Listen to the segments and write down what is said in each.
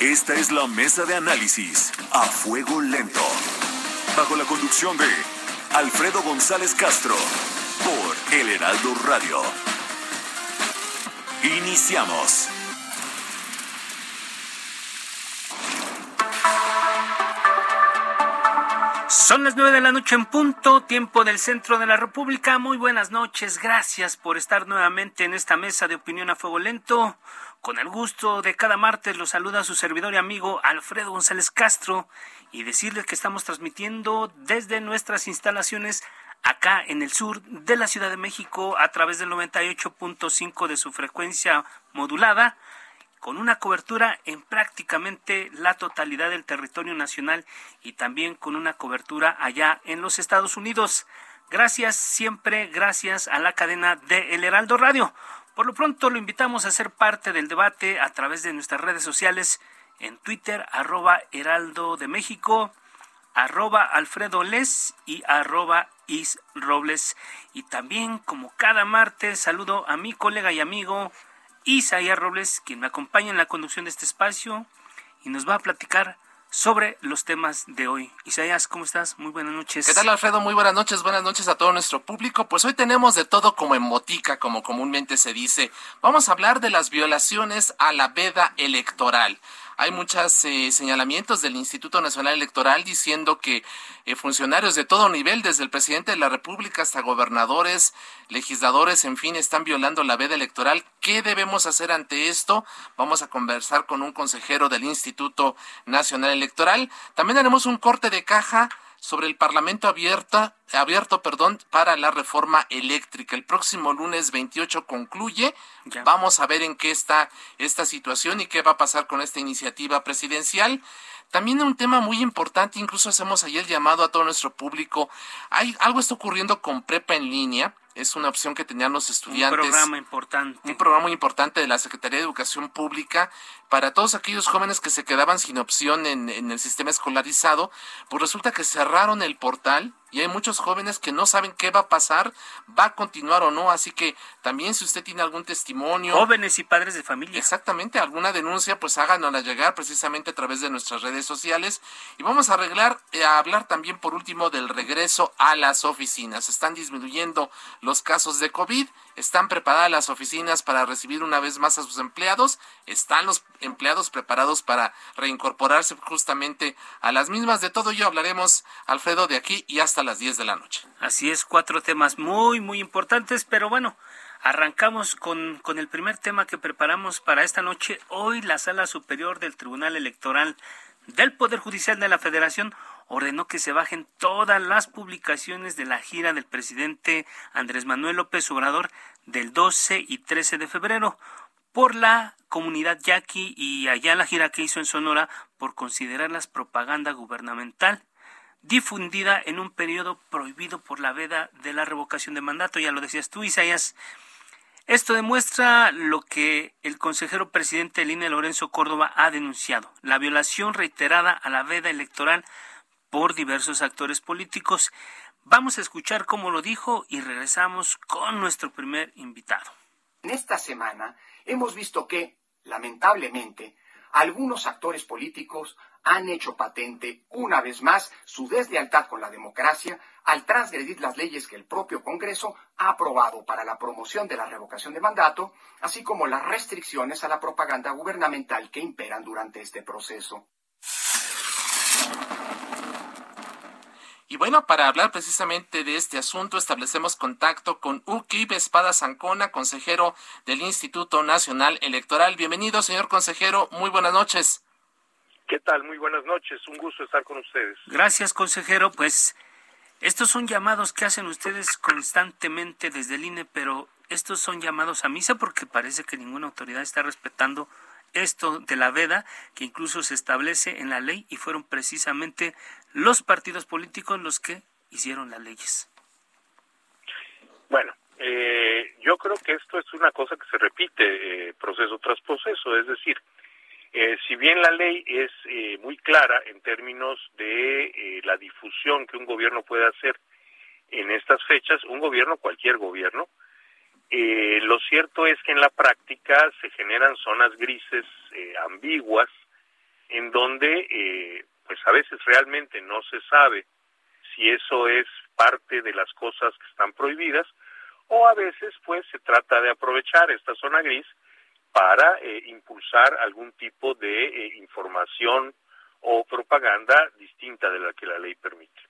Esta es la mesa de análisis a fuego lento. Bajo la conducción de Alfredo González Castro por El Heraldo Radio. Iniciamos. Son las nueve de la noche en punto, tiempo del centro de la República. Muy buenas noches, gracias por estar nuevamente en esta mesa de opinión a fuego lento. Con el gusto de cada martes los saluda su servidor y amigo Alfredo González Castro y decirles que estamos transmitiendo desde nuestras instalaciones acá en el sur de la Ciudad de México a través del 98.5 de su frecuencia modulada con una cobertura en prácticamente la totalidad del territorio nacional y también con una cobertura allá en los Estados Unidos. Gracias siempre, gracias a la cadena de El Heraldo Radio. Por lo pronto lo invitamos a ser parte del debate a través de nuestras redes sociales en Twitter, arroba Heraldo de México, arroba Alfredo Les y arroba Is Robles. Y también, como cada martes, saludo a mi colega y amigo Isaías Robles, quien me acompaña en la conducción de este espacio y nos va a platicar sobre los temas de hoy. Isaías, ¿cómo estás? Muy buenas noches. ¿Qué tal, Alfredo? Muy buenas noches, buenas noches a todo nuestro público. Pues hoy tenemos de todo como en motica, como comúnmente se dice. Vamos a hablar de las violaciones a la veda electoral hay muchos eh, señalamientos del Instituto Nacional Electoral diciendo que eh, funcionarios de todo nivel, desde el presidente de la República hasta gobernadores, legisladores, en fin, están violando la veda electoral. ¿Qué debemos hacer ante esto? Vamos a conversar con un consejero del Instituto Nacional Electoral. También haremos un corte de caja sobre el Parlamento abierta, abierto perdón, para la reforma eléctrica. El próximo lunes 28 concluye. Vamos a ver en qué está esta situación y qué va a pasar con esta iniciativa presidencial. También un tema muy importante, incluso hacemos ayer llamado a todo nuestro público. Hay algo está ocurriendo con prepa en línea es una opción que tenían los estudiantes. Un programa importante. Un programa muy importante de la Secretaría de Educación Pública para todos aquellos jóvenes que se quedaban sin opción en, en el sistema escolarizado. Pues resulta que cerraron el portal y hay muchos jóvenes que no saben qué va a pasar, va a continuar o no, así que también si usted tiene algún testimonio. Jóvenes y padres de familia. Exactamente, alguna denuncia, pues háganosla llegar precisamente a través de nuestras redes sociales. Y vamos a arreglar, eh, a hablar también por último del regreso a las oficinas. Están disminuyendo los casos de COVID, están preparadas las oficinas para recibir una vez más a sus empleados, están los empleados preparados para reincorporarse justamente a las mismas. De todo ello hablaremos, Alfredo, de aquí y hasta las 10 de la noche. Así es, cuatro temas muy, muy importantes, pero bueno, arrancamos con, con el primer tema que preparamos para esta noche. Hoy la Sala Superior del Tribunal Electoral del Poder Judicial de la Federación ordenó que se bajen todas las publicaciones de la gira del presidente Andrés Manuel López Obrador del 12 y 13 de febrero por la comunidad yaqui y allá la gira que hizo en Sonora por considerarlas propaganda gubernamental difundida en un periodo prohibido por la veda de la revocación de mandato. Ya lo decías tú, Isaías. Esto demuestra lo que el consejero presidente Línea Lorenzo Córdoba ha denunciado, la violación reiterada a la veda electoral por diversos actores políticos. Vamos a escuchar cómo lo dijo y regresamos con nuestro primer invitado. En esta semana hemos visto que, lamentablemente, algunos actores políticos han hecho patente una vez más su deslealtad con la democracia al transgredir las leyes que el propio Congreso ha aprobado para la promoción de la revocación de mandato, así como las restricciones a la propaganda gubernamental que imperan durante este proceso. Y bueno, para hablar precisamente de este asunto, establecemos contacto con Ukib Espada Zancona, consejero del Instituto Nacional Electoral. Bienvenido, señor consejero. Muy buenas noches. ¿Qué tal? Muy buenas noches. Un gusto estar con ustedes. Gracias, consejero. Pues estos son llamados que hacen ustedes constantemente desde el INE, pero estos son llamados a misa porque parece que ninguna autoridad está respetando esto de la veda que incluso se establece en la ley y fueron precisamente los partidos políticos los que hicieron las leyes. Bueno, eh, yo creo que esto es una cosa que se repite eh, proceso tras proceso, es decir, eh, si bien la ley es eh, muy clara en términos de eh, la difusión que un gobierno puede hacer en estas fechas, un gobierno, cualquier gobierno, lo cierto es que en la práctica se generan zonas grises ambiguas en donde pues a veces realmente no se sabe si eso es parte de las cosas que están prohibidas o a veces pues se trata de aprovechar esta zona gris para eh, impulsar algún tipo de eh, información o propaganda distinta de la que la ley permite.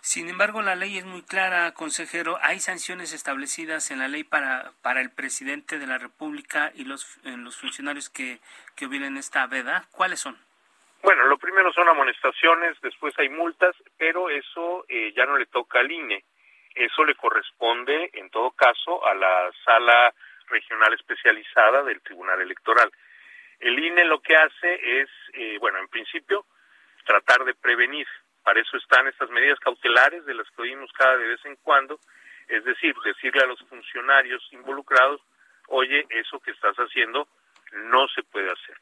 Sin embargo, la ley es muy clara, consejero. Hay sanciones establecidas en la ley para, para el presidente de la República y los, los funcionarios que, que esta veda. ¿Cuáles son? Bueno, lo primero son amonestaciones, después hay multas, pero eso eh, ya no le toca al INE. Eso le corresponde, en todo caso, a la sala regional especializada del Tribunal Electoral. El INE lo que hace es, eh, bueno, en principio, tratar de prevenir. Para eso están estas medidas cautelares de las que oímos cada de vez en cuando, es decir, decirle a los funcionarios involucrados, oye, eso que estás haciendo no se puede hacer.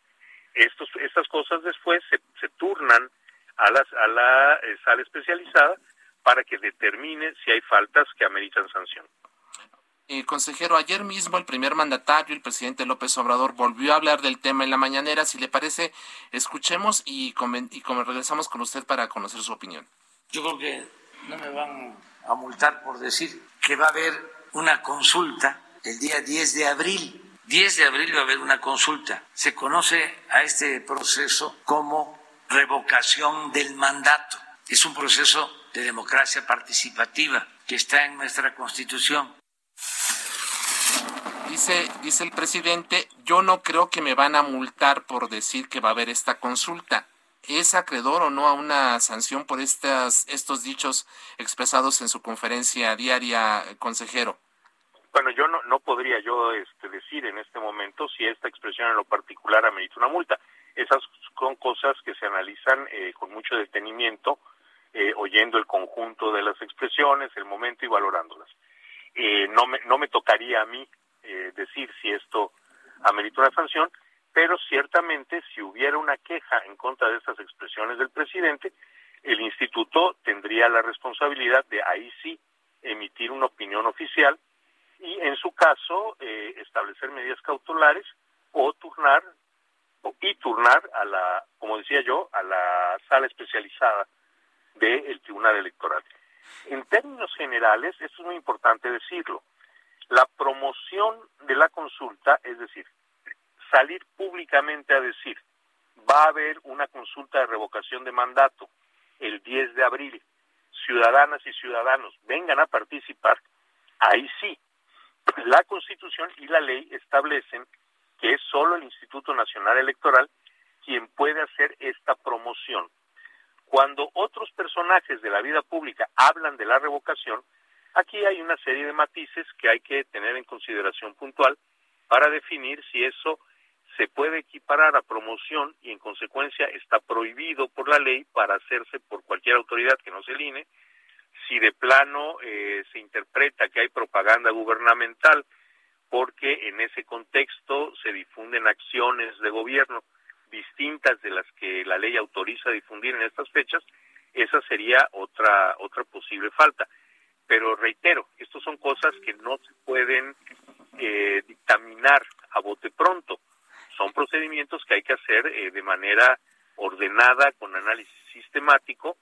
Estos, estas cosas después se, se turnan a, las, a la eh, sala especializada para que determine si hay faltas que ameritan sanción. Eh, consejero, ayer mismo el primer mandatario, el presidente López Obrador, volvió a hablar del tema en la mañanera. Si le parece, escuchemos y, y regresamos con usted para conocer su opinión. Yo creo que no me van a multar por decir que va a haber una consulta el día 10 de abril. 10 de abril va a haber una consulta. Se conoce a este proceso como revocación del mandato. Es un proceso de democracia participativa que está en nuestra Constitución. Dice, dice el presidente, yo no creo que me van a multar por decir que va a haber esta consulta. ¿Es acreedor o no a una sanción por estas, estos dichos expresados en su conferencia diaria, consejero? Bueno, yo no, no podría yo este, decir en este momento si esta expresión en lo particular amerita una multa. Esas son cosas que se analizan eh, con mucho detenimiento, eh, oyendo el conjunto de las expresiones, el momento y valorándolas. Eh, no, me, no me tocaría a mí eh, decir si esto amerita una sanción, pero ciertamente si hubiera una queja en contra de estas expresiones del presidente, el instituto tendría la responsabilidad de ahí sí emitir una opinión oficial y en su caso eh, establecer medidas cautelares o turnar y turnar a la, como decía yo, a la sala especializada del Tribunal Electoral. En términos generales, esto es muy importante decirlo, la promoción de la consulta, es decir, salir públicamente a decir, va a haber una consulta de revocación de mandato el 10 de abril, ciudadanas y ciudadanos vengan a participar, ahí sí, la Constitución y la ley establecen que es solo el Instituto Nacional Electoral quien puede hacer esta promoción. Cuando otros personajes de la vida pública hablan de la revocación, Aquí hay una serie de matices que hay que tener en consideración puntual para definir si eso se puede equiparar a promoción y en consecuencia está prohibido por la ley para hacerse por cualquier autoridad que no se line, si de plano eh, se interpreta que hay propaganda gubernamental porque en ese contexto se difunden acciones de gobierno distintas de las que la ley autoriza difundir en estas fechas, esa sería otra otra posible falta pero reitero, estas son cosas que no se pueden eh, dictaminar a bote pronto. Son procedimientos que hay que hacer eh, de manera ordenada, con análisis sistemático,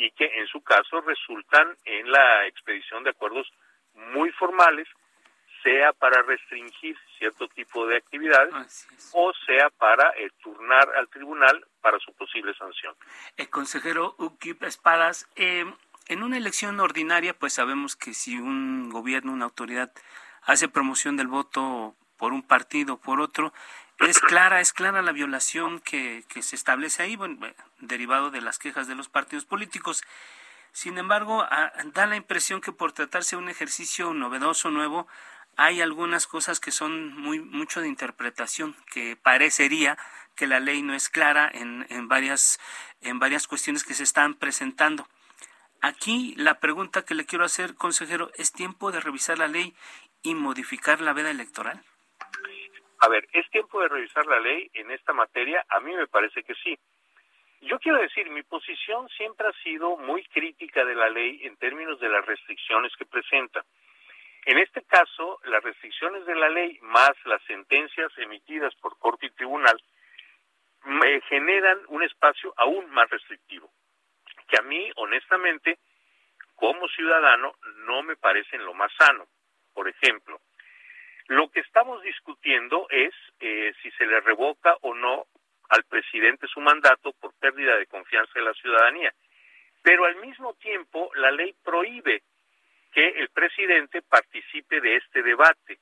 y que en su caso resultan en la expedición de acuerdos muy formales, sea para restringir cierto tipo de actividades o sea para eh, turnar al tribunal para su posible sanción. El consejero Ukip Espadas, eh, en una elección ordinaria, pues sabemos que si un gobierno, una autoridad hace promoción del voto por un partido o por otro, es clara, es clara la violación que, se establece ahí, bueno, derivado de las quejas de los partidos políticos. Sin embargo, da la impresión que por tratarse de un ejercicio novedoso, nuevo, hay algunas cosas que son muy mucho de interpretación, que parecería que la ley no es clara en, varias, en varias cuestiones que se están presentando. Aquí la pregunta que le quiero hacer, consejero, ¿es tiempo de revisar la ley y modificar la veda electoral? A ver, ¿es tiempo de revisar la ley en esta materia? A mí me parece que sí. Yo quiero decir, mi posición siempre ha sido muy crítica de la ley en términos de las restricciones que presenta. En este caso, las restricciones de la ley más las sentencias emitidas por corte y tribunal me generan un espacio aún más restrictivo, que a mí, honestamente, como ciudadano, no me parecen lo más sano. Por ejemplo, lo que estamos discutiendo es eh, si se le revoca o no al presidente su mandato por pérdida de confianza de la ciudadanía. Pero al mismo tiempo la ley prohíbe que el presidente participe de este debate.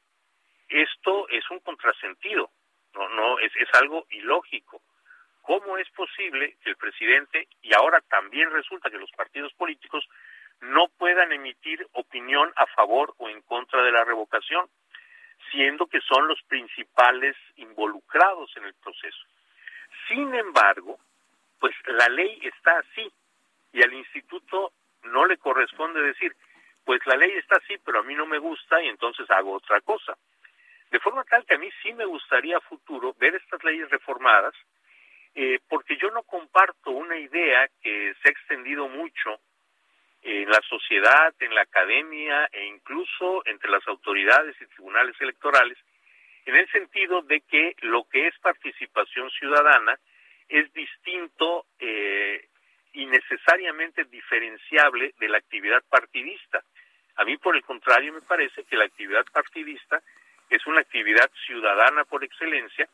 Esto es un contrasentido, no, no es, es algo ilógico. ¿Cómo es posible que el presidente, y ahora también resulta que los partidos políticos, no puedan emitir opinión a favor o en contra de la revocación? Siendo que son los principales involucrados en el proceso. Sin embargo, pues la ley está así y al instituto no le corresponde decir, pues la ley está así, pero a mí no me gusta y entonces hago otra cosa. De forma tal que a mí sí me gustaría a futuro ver estas leyes reformadas, eh, porque yo no comparto una idea que se ha extendido mucho en la sociedad, en la academia e incluso entre las autoridades y tribunales electorales, en el sentido de que lo que es participación ciudadana es distinto eh, y necesariamente diferenciable de la actividad partidista. A mí, por el contrario, me parece que la actividad partidista es una actividad ciudadana por excelencia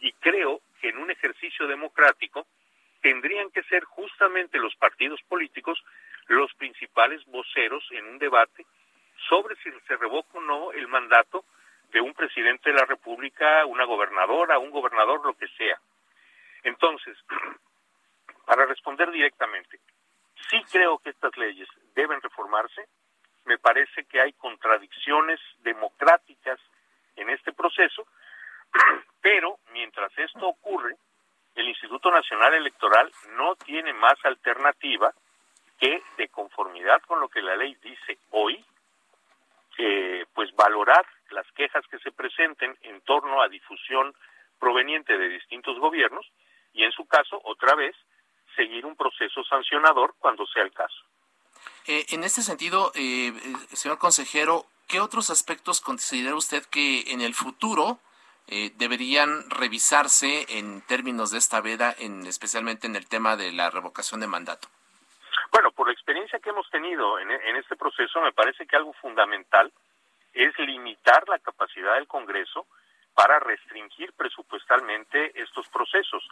y creo que en un ejercicio democrático tendrían que ser justamente los partidos políticos los principales voceros en un debate sobre si se revoca o no el mandato de un presidente de la República, una gobernadora, un gobernador, lo que sea. Entonces, para responder directamente, sí creo que estas leyes deben reformarse. Me parece que hay contradicciones democráticas en este proceso, pero mientras esto ocurre, el Instituto Nacional Electoral no tiene más alternativa que de conformidad con lo que la ley dice hoy, eh, pues valorar las quejas que se presenten en torno a difusión proveniente de distintos gobiernos y en su caso, otra vez, seguir un proceso sancionador cuando sea el caso. Eh, en este sentido, eh, señor consejero, ¿qué otros aspectos considera usted que en el futuro deberían revisarse en términos de esta veda, en, especialmente en el tema de la revocación de mandato? Bueno, por la experiencia que hemos tenido en, este proceso, me parece que algo fundamental es limitar la capacidad del Congreso para restringir presupuestalmente estos procesos.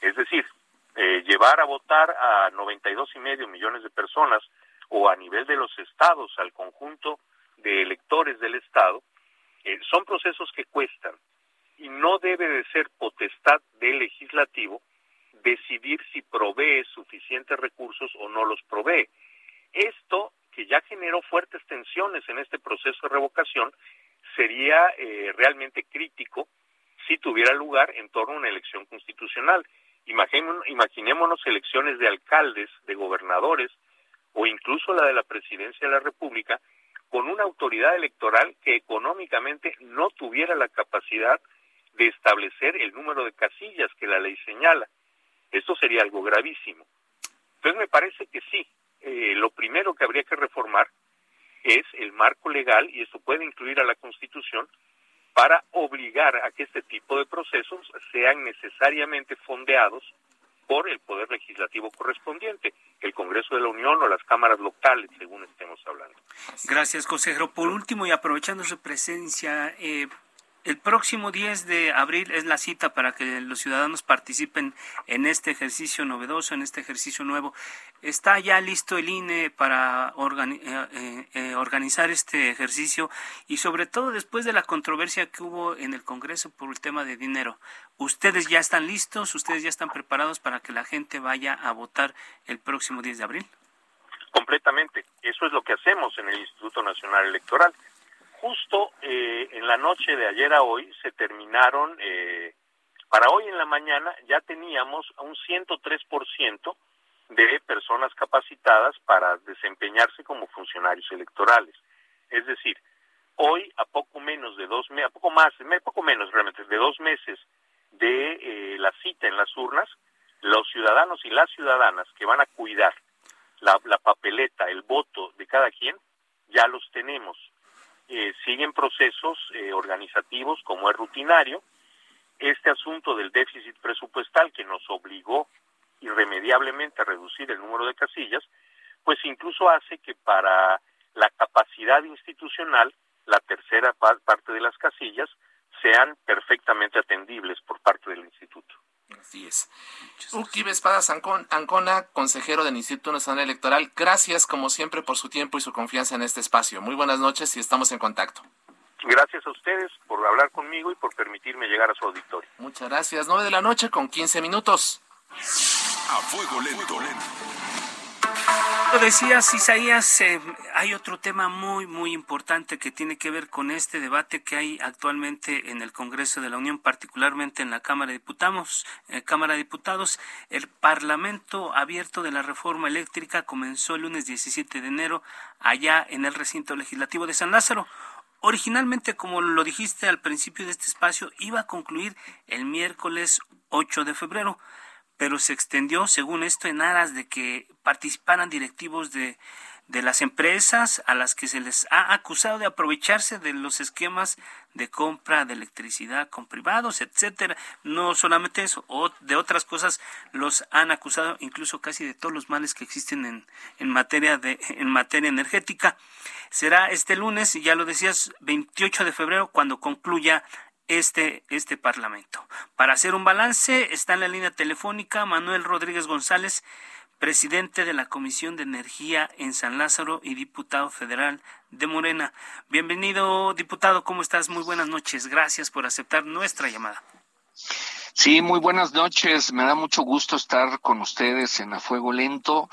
Es decir, eh, llevar a votar a 92 y medio millones de personas o a nivel de los estados al conjunto de electores del estado eh, son procesos que cuestan y no debe de ser potestad del legislativo decidir si provee suficientes recursos o no los provee. Esto, que ya generó fuertes tensiones en este proceso de revocación, sería eh, realmente crítico si tuviera lugar en torno a una elección constitucional. Imaginémonos, imaginémonos elecciones de alcaldes, de gobernadores o incluso la de la presidencia de la República con una autoridad electoral que económicamente no tuviera la capacidad de establecer el número de casillas que la ley señala. Esto sería algo gravísimo. Entonces me parece que sí, eh, lo primero que habría que reformar es el marco legal, y esto puede incluir a la Constitución, para obligar a que este tipo de procesos sean necesariamente fondeados por el Poder Legislativo correspondiente, el Congreso de la Unión o las cámaras locales, según estemos hablando. Gracias, consejero. Por último, y aprovechando su presencia, eh, el próximo 10 de abril es la cita para que los ciudadanos participen en este ejercicio novedoso, en este ejercicio nuevo. ¿Está ya listo el INE para eh, eh, eh, organizar este ejercicio? Y sobre todo después de la controversia que hubo en el Congreso por el tema de dinero. ¿Ustedes ya están listos? ¿Ustedes ya están preparados para que la gente vaya a votar el próximo 10 de abril? Completamente. Eso es lo que hacemos en el Instituto Nacional Electoral. Justo eh, en la noche de ayer a hoy se terminaron, eh, para hoy en la mañana ya teníamos un 103% de personas capacitadas para desempeñarse como funcionarios electorales. Es decir, hoy a poco menos de dos meses, a poco más, poco menos realmente, de dos meses de eh, la cita en las urnas, los ciudadanos y las ciudadanas que van a cuidar la, papeleta, el voto de cada quien, ya los tenemos. Eh, siguen procesos eh, organizativos como es rutinario. Este asunto del déficit presupuestal que nos obligó irremediablemente a reducir el número de casillas, pues incluso hace que para la capacidad institucional, la tercera parte de las casillas sean perfectamente atendibles por parte del instituto. Así es. Uki Espadas Ancona, consejero del Instituto Nacional Electoral, gracias como siempre por su tiempo y su confianza en este espacio. Muy buenas noches y estamos en contacto. Gracias a ustedes por hablar conmigo y por permitirme llegar a su auditorio. Muchas gracias. 9 de la noche con 15 minutos. A fuego lento. Lo decías, Isaías, eh, hay otro tema muy, muy importante que tiene que ver con este debate que hay actualmente en el Congreso de la Unión, particularmente en la Cámara de Diputados. Eh, Cámara de Diputados, el Parlamento abierto de la reforma eléctrica comenzó el lunes 17 de enero allá en el recinto legislativo de San Lázaro. Originalmente, como lo dijiste al principio de este espacio, iba a concluir el miércoles 8 de febrero pero se extendió, según esto, en aras de que participaran directivos de, de las empresas a las que se les ha acusado de aprovecharse de los esquemas de compra de electricidad con privados, etcétera. No solamente eso, o de otras cosas los han acusado incluso casi de todos los males que existen en, en materia de en materia energética. Será este lunes, ya lo decías, 28 de febrero cuando concluya este, este Parlamento. Para hacer un balance, está en la línea telefónica Manuel Rodríguez González, presidente de la Comisión de Energía en San Lázaro y diputado federal de Morena. Bienvenido, diputado, ¿cómo estás? Muy buenas noches. Gracias por aceptar nuestra llamada. Sí, muy buenas noches. Me da mucho gusto estar con ustedes en A Fuego Lento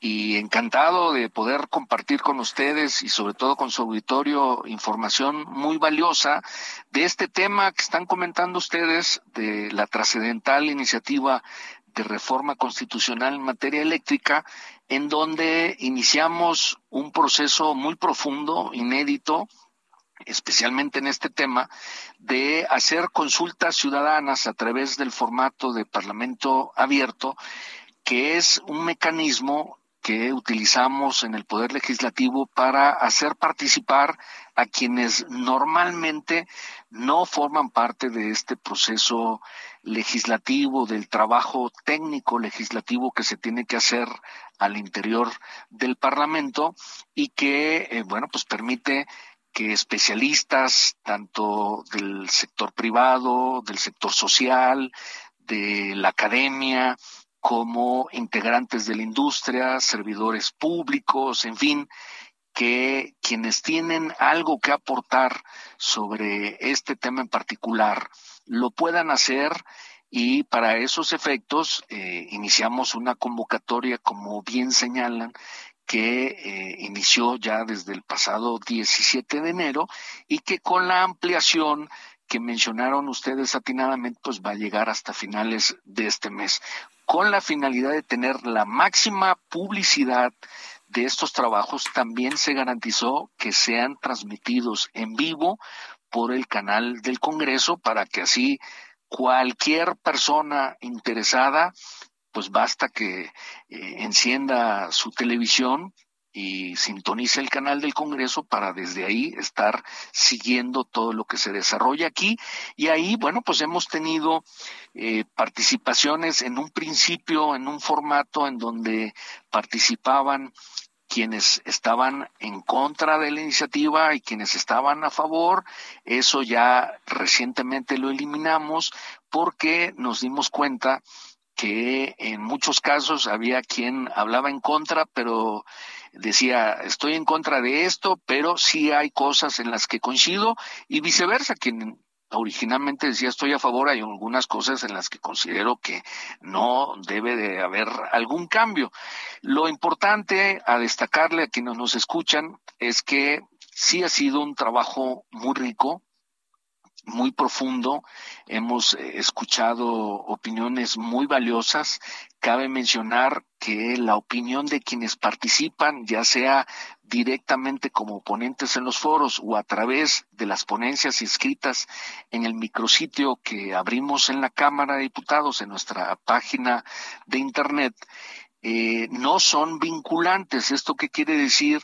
y encantado de poder compartir con ustedes y sobre todo con su auditorio información muy valiosa de este tema que están comentando ustedes de la trascendental iniciativa de reforma constitucional en materia eléctrica, en donde iniciamos un proceso muy profundo, inédito, especialmente en este tema, de hacer consultas ciudadanas a través del formato de Parlamento abierto, que es un mecanismo que utilizamos en el Poder Legislativo para hacer participar a quienes normalmente no forman parte de este proceso legislativo, del trabajo técnico legislativo que se tiene que hacer al interior del Parlamento y que, eh, bueno, pues permite que especialistas tanto del sector privado, del sector social, de la academia, como integrantes de la industria, servidores públicos, en fin, que quienes tienen algo que aportar sobre este tema en particular lo puedan hacer y para esos efectos eh, iniciamos una convocatoria, como bien señalan, que eh, inició ya desde el pasado 17 de enero y que con la ampliación que mencionaron ustedes atinadamente, pues va a llegar hasta finales de este mes con la finalidad de tener la máxima publicidad de estos trabajos, también se garantizó que sean transmitidos en vivo por el canal del Congreso para que así cualquier persona interesada, pues basta que eh, encienda su televisión y sintonice el canal del Congreso para desde ahí estar siguiendo todo lo que se desarrolla aquí. Y ahí, bueno, pues hemos tenido eh, participaciones en un principio, en un formato en donde participaban quienes estaban en contra de la iniciativa y quienes estaban a favor. Eso ya recientemente lo eliminamos porque nos dimos cuenta que en muchos casos había quien hablaba en contra, pero decía, estoy en contra de esto, pero sí hay cosas en las que coincido y viceversa, quien originalmente decía estoy a favor, hay algunas cosas en las que considero que no debe de haber algún cambio. Lo importante a destacarle a quienes nos escuchan es que sí ha sido un trabajo muy rico, muy profundo, hemos eh, escuchado opiniones muy valiosas. Cabe mencionar que la opinión de quienes participan, ya sea directamente como ponentes en los foros o a través de las ponencias inscritas en el micrositio que abrimos en la Cámara de Diputados, en nuestra página de Internet, eh, no son vinculantes. ¿Esto qué quiere decir?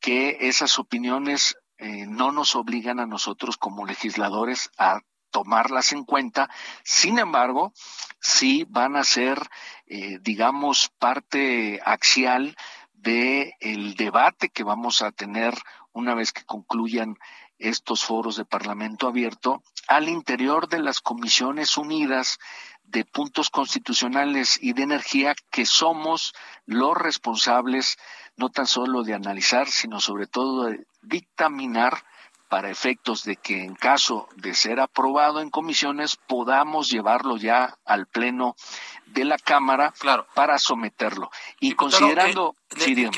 Que esas opiniones eh, no nos obligan a nosotros como legisladores a tomarlas en cuenta. Sin embargo, sí van a ser, eh, digamos, parte axial del el debate que vamos a tener una vez que concluyan estos foros de Parlamento abierto al interior de las comisiones unidas de puntos constitucionales y de energía que somos los responsables no tan solo de analizar, sino sobre todo de dictaminar para efectos de que en caso de ser aprobado en comisiones podamos llevarlo ya al pleno de la Cámara para someterlo. Y considerando... Eh,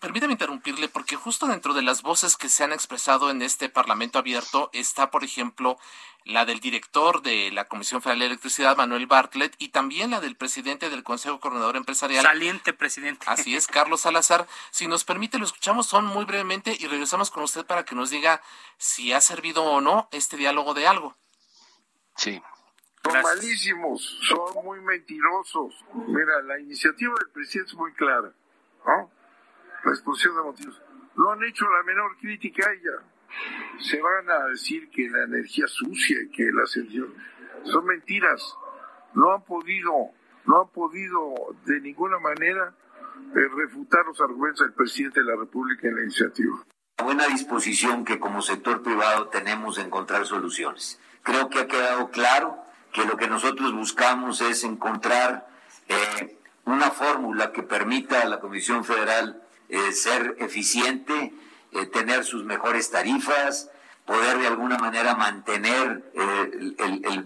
permítame interrumpirle, porque justo dentro de las voces que se han expresado en este Parlamento abierto está, por ejemplo, la del director de la Comisión Federal de Electricidad, Manuel Bartlett, y también la del presidente del Consejo Coordinador Empresarial. Saliente presidente. Así es, Carlos Salazar. Si nos permite, lo escuchamos son muy brevemente y regresamos con usted para que nos diga si ha servido o no este diálogo de algo. Sí. Son malísimos, son muy mentirosos. Mira, la iniciativa del presidente es muy clara, ¿no? La exposición de motivos. No han hecho la menor crítica a ella se van a decir que la energía sucia y que la energías son mentiras. No han podido, no han podido de ninguna manera eh, refutar los argumentos del presidente de la República en la iniciativa. Buena disposición que como sector privado tenemos de encontrar soluciones. Creo que ha quedado claro que lo que nosotros buscamos es encontrar eh, una fórmula que permita a la Comisión Federal eh, ser eficiente eh, tener sus mejores tarifas, poder de alguna manera mantener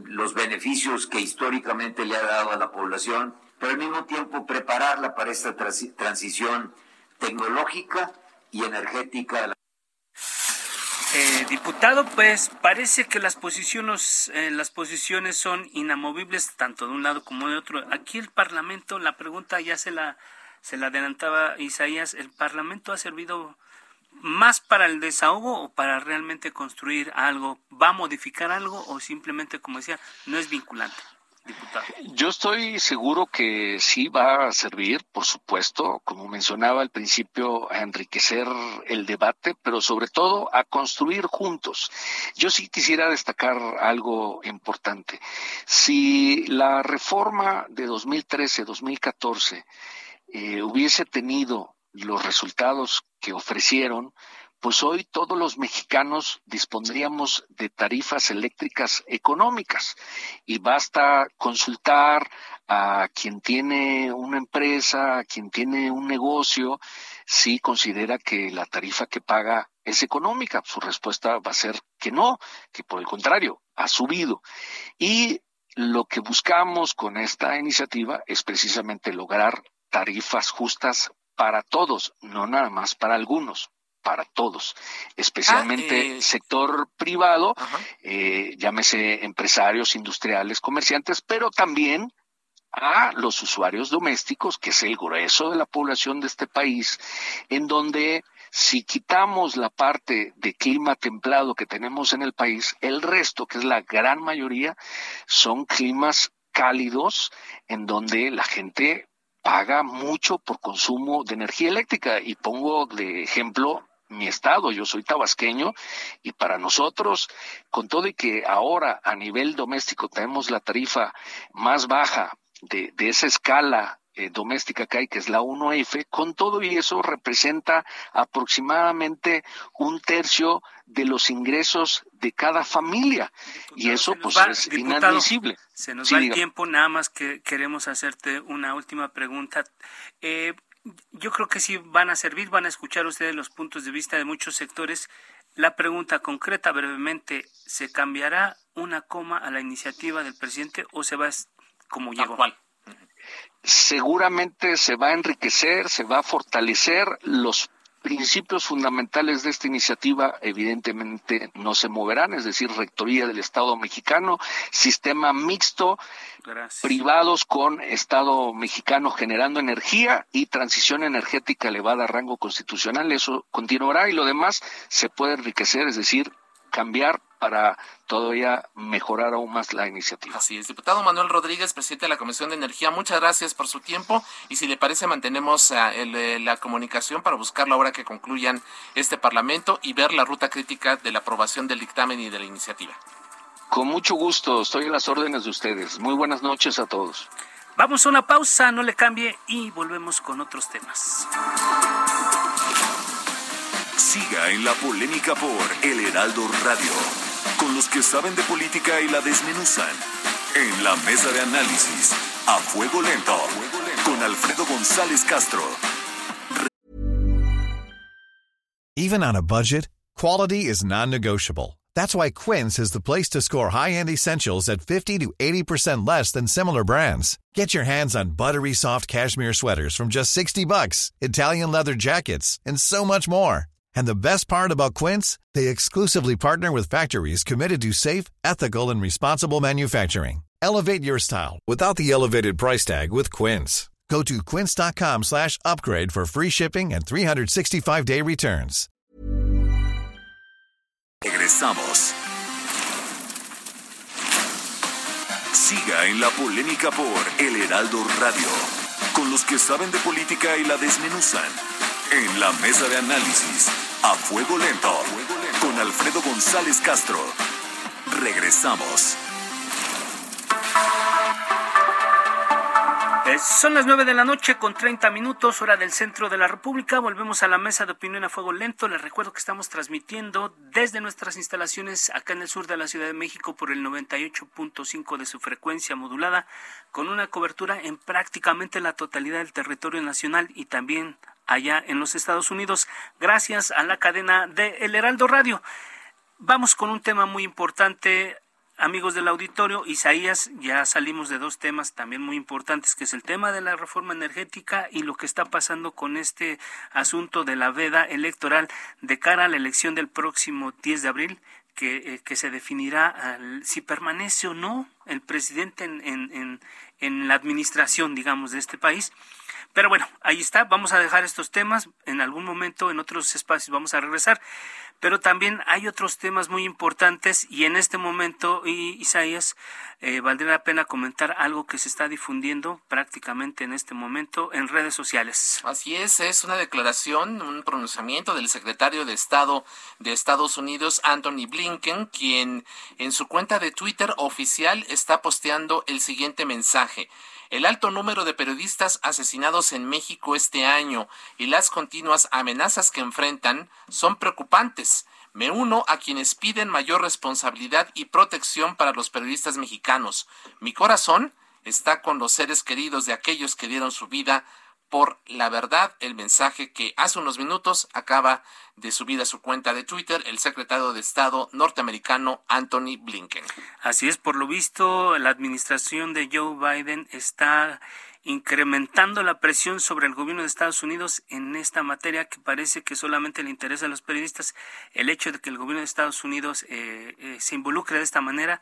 los beneficios que históricamente le ha dado a la población, pero al mismo tiempo prepararla para esta transición tecnológica y energética. Eh, diputado, pues parece que las posiciones, las posiciones son inamovibles tanto de un lado como de otro. Aquí el Parlamento, la pregunta ya se la, se la adelantaba Isaías, el Parlamento ha servido más para el desahogo o para realmente construir algo? ¿Va a modificar algo o simplemente, como decía, no es vinculante? Yo estoy seguro que sí va a servir, por supuesto, como mencionaba al principio, a enriquecer el debate, pero sobre todo a construir juntos. Yo sí quisiera destacar algo importante. Si la reforma de 2013-2014 eh, hubiese tenido los resultados que ofrecieron, pues hoy todos los mexicanos dispondríamos de tarifas eléctricas económicas y basta consultar a quien tiene una empresa, a quien tiene un negocio, si considera que la tarifa que paga es económica. Su respuesta va a ser que no, que por el contrario, ha subido. Y lo que buscamos con esta iniciativa es precisamente lograr tarifas justas para todos, no nada más para algunos, para todos, especialmente ah, sector privado, eh, llámese empresarios, industriales, comerciantes, pero también a los usuarios domésticos, que es el grueso de la población de este país, en donde si quitamos la parte de clima templado que tenemos en el país, el resto, que es la gran mayoría, son climas cálidos en donde la gente paga mucho por consumo de energía eléctrica. Y pongo de ejemplo mi estado, yo soy tabasqueño, y para nosotros, con todo y que ahora a nivel doméstico tenemos la tarifa más baja de, de esa escala eh, doméstica que hay, que es la 1F, con todo y eso representa aproximadamente un tercio de los ingresos de cada familia. y eso pues es inadmisible. Se nos va el tiempo, nada más que queremos hacerte una última pregunta. Eh, yo creo que sí van a servir, van a escuchar ustedes los puntos de vista de muchos sectores. La pregunta concreta brevemente, ¿se cambiará una coma a la iniciativa del presidente o se va como llegó? Seguramente se va a enriquecer, se va a fortalecer los principios fundamentales de esta iniciativa evidentemente no se moverán, es decir, Rectoría del Estado mexicano, sistema mixto, privados con Estado mexicano generando energía y transición energética elevada a rango constitucional. Eso continuará y lo demás se puede enriquecer, es decir, cambiar para todavía mejorar aún más la iniciativa. Así es, diputado Manuel Rodríguez, presidente de la Comisión de Energía, muchas gracias por su tiempo y si le parece mantenemos uh, el, eh, la comunicación para buscar la hora que concluyan este Parlamento y ver la ruta crítica de la aprobación del dictamen y de la iniciativa. Con mucho gusto, estoy a las órdenes de ustedes. Muy buenas noches a todos. Vamos a una pausa, no le cambie y volvemos con otros temas. Siga en la polémica por El Heraldo Radio, con los que saben de política y la desmenuzan. En la mesa de análisis, a fuego lento, con Alfredo González Castro. Even on a budget, quality is non-negotiable. That's why Quince is the place to score high-end essentials at 50 to 80% less than similar brands. Get your hands on buttery soft cashmere sweaters from just 60 bucks, Italian leather jackets, and so much more. And the best part about Quince, they exclusively partner with factories committed to safe, ethical, and responsible manufacturing. Elevate your style without the elevated price tag with Quince. Go to quince.com slash upgrade for free shipping and 365-day returns. Regresamos. Siga en la polémica por El Heraldo Radio, con los que saben de política y la desmenuzan. En la mesa de análisis, a fuego lento, con Alfredo González Castro. Regresamos. Son las nueve de la noche con 30 minutos, hora del centro de la República. Volvemos a la mesa de opinión a fuego lento. Les recuerdo que estamos transmitiendo desde nuestras instalaciones acá en el sur de la Ciudad de México por el 98.5 de su frecuencia modulada, con una cobertura en prácticamente la totalidad del territorio nacional y también allá en los Estados Unidos, gracias a la cadena de El Heraldo Radio. Vamos con un tema muy importante amigos del auditorio, Isaías, ya salimos de dos temas también muy importantes, que es el tema de la reforma energética y lo que está pasando con este asunto de la veda electoral de cara a la elección del próximo 10 de abril, que, eh, que se definirá si permanece o no el presidente en, en, en la administración, digamos, de este país. Pero bueno, ahí está, vamos a dejar estos temas, en algún momento, en otros espacios vamos a regresar, pero también hay otros temas muy importantes y en este momento, Isaías, eh, valdría la pena comentar algo que se está difundiendo prácticamente en este momento en redes sociales. Así es, es una declaración, un pronunciamiento del secretario de Estado de Estados Unidos, Anthony Blinken, quien en su cuenta de Twitter oficial está posteando el siguiente mensaje el alto número de periodistas asesinados en México este año y las continuas amenazas que enfrentan son preocupantes. Me uno a quienes piden mayor responsabilidad y protección para los periodistas mexicanos. Mi corazón está con los seres queridos de aquellos que dieron su vida por la verdad, el mensaje que hace unos minutos acaba de subir a su cuenta de Twitter el secretario de Estado norteamericano Anthony Blinken. Así es, por lo visto, la administración de Joe Biden está incrementando la presión sobre el gobierno de Estados Unidos en esta materia que parece que solamente le interesa a los periodistas. El hecho de que el gobierno de Estados Unidos eh, eh, se involucre de esta manera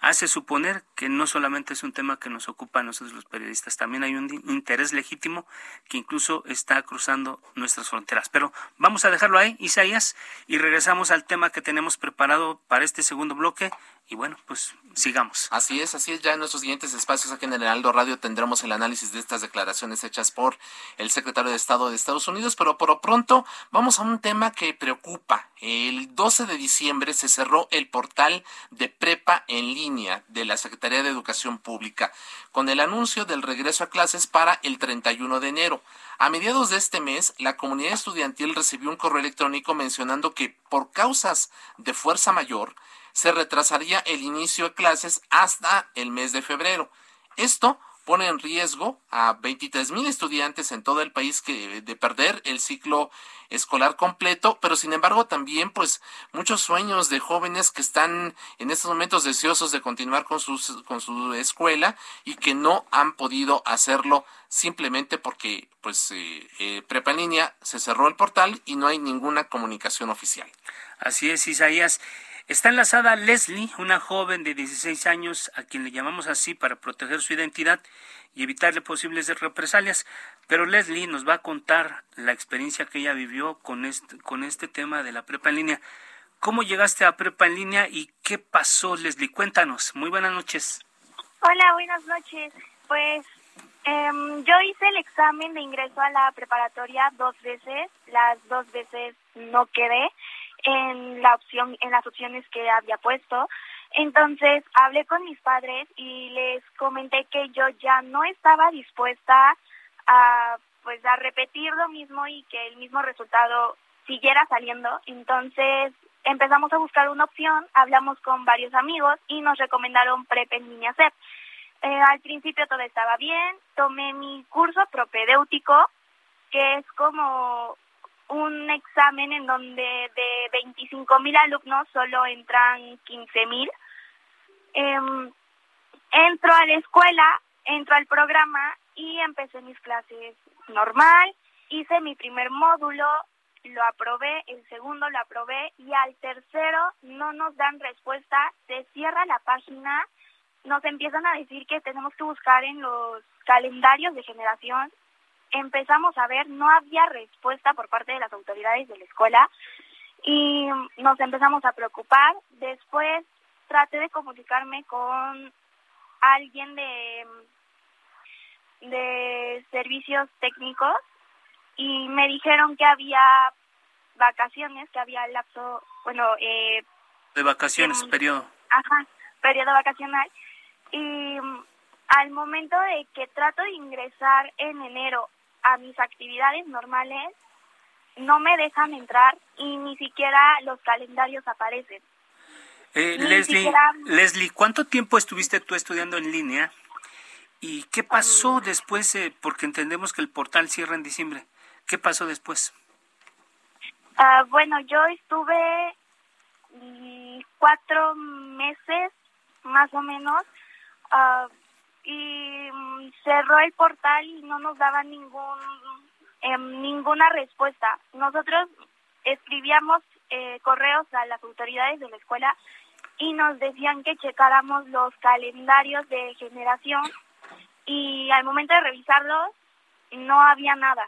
hace suponer que no solamente es un tema que nos ocupa a nosotros los periodistas, también hay un interés legítimo que incluso está cruzando nuestras fronteras. Pero vamos a dejarlo ahí, Isaías, y regresamos al tema que tenemos preparado para este segundo bloque. Y bueno, pues sigamos. Así es, así es. Ya en nuestros siguientes espacios aquí en el Heraldo Radio tendremos el análisis de estas declaraciones hechas por el secretario de Estado de Estados Unidos. Pero por lo pronto vamos a un tema que preocupa. El 12 de diciembre se cerró el portal de prepa en línea de la Secretaría de Educación Pública con el anuncio del regreso a clases para el 31 de enero. A mediados de este mes, la comunidad estudiantil recibió un correo electrónico mencionando que por causas de fuerza mayor, se retrasaría el inicio de clases hasta el mes de febrero. Esto pone en riesgo a 23 mil estudiantes en todo el país que de perder el ciclo escolar completo, pero sin embargo también pues muchos sueños de jóvenes que están en estos momentos deseosos de continuar con sus con su escuela y que no han podido hacerlo simplemente porque pues eh, eh, prepa línea se cerró el portal y no hay ninguna comunicación oficial. Así es, Isaías. Está enlazada Leslie, una joven de 16 años a quien le llamamos así para proteger su identidad y evitarle posibles represalias. Pero Leslie nos va a contar la experiencia que ella vivió con este, con tema de la prepa en línea. ¿Cómo llegaste a prepa en línea y qué pasó, Leslie? Cuéntanos. Muy buenas noches. Hola, buenas noches. Pues em, yo hice el examen de ingreso a la preparatoria dos veces. Las dos veces no quedé en la opción, en las opciones que había puesto. Entonces hablé con mis padres y les comenté que yo ya no estaba dispuesta a pues a repetir lo mismo y que el mismo resultado siguiera saliendo. Entonces empezamos a buscar una opción, hablamos con varios amigos y nos recomendaron PREP en línea. Eh, al principio todo estaba bien, tomé mi curso propedéutico, que es como un examen en donde de 25 mil alumnos solo entran 15 mil. Eh, entro a la escuela, entro al programa y empecé mis clases normal, hice mi primer módulo, lo aprobé, el segundo lo aprobé y al tercero no nos dan respuesta, se cierra la página, nos empiezan a decir que tenemos que buscar en los calendarios de generación empezamos a ver, no había respuesta por parte de las autoridades de la escuela y nos empezamos a preocupar. Después traté de comunicarme con alguien de, de servicios técnicos y me dijeron que había vacaciones, que había lapso, bueno, eh, de vacaciones, periodo. Ajá, periodo vacacional. Y al momento de que trato de ingresar en enero a mis actividades normales, no me dejan entrar y ni siquiera los calendarios aparecen. Eh, Leslie, Leslie, ¿cuánto tiempo estuviste tú estudiando en línea? ¿Y qué pasó después? Eh, porque entendemos que el portal cierra en diciembre. ¿Qué pasó después? Uh, bueno, yo estuve mm, cuatro meses más o menos uh, y mm, cerró el portal y no nos daba ningún eh, ninguna respuesta. Nosotros escribíamos eh, correos a las autoridades de la escuela y nos decían que checáramos los calendarios de generación y al momento de revisarlos no había nada.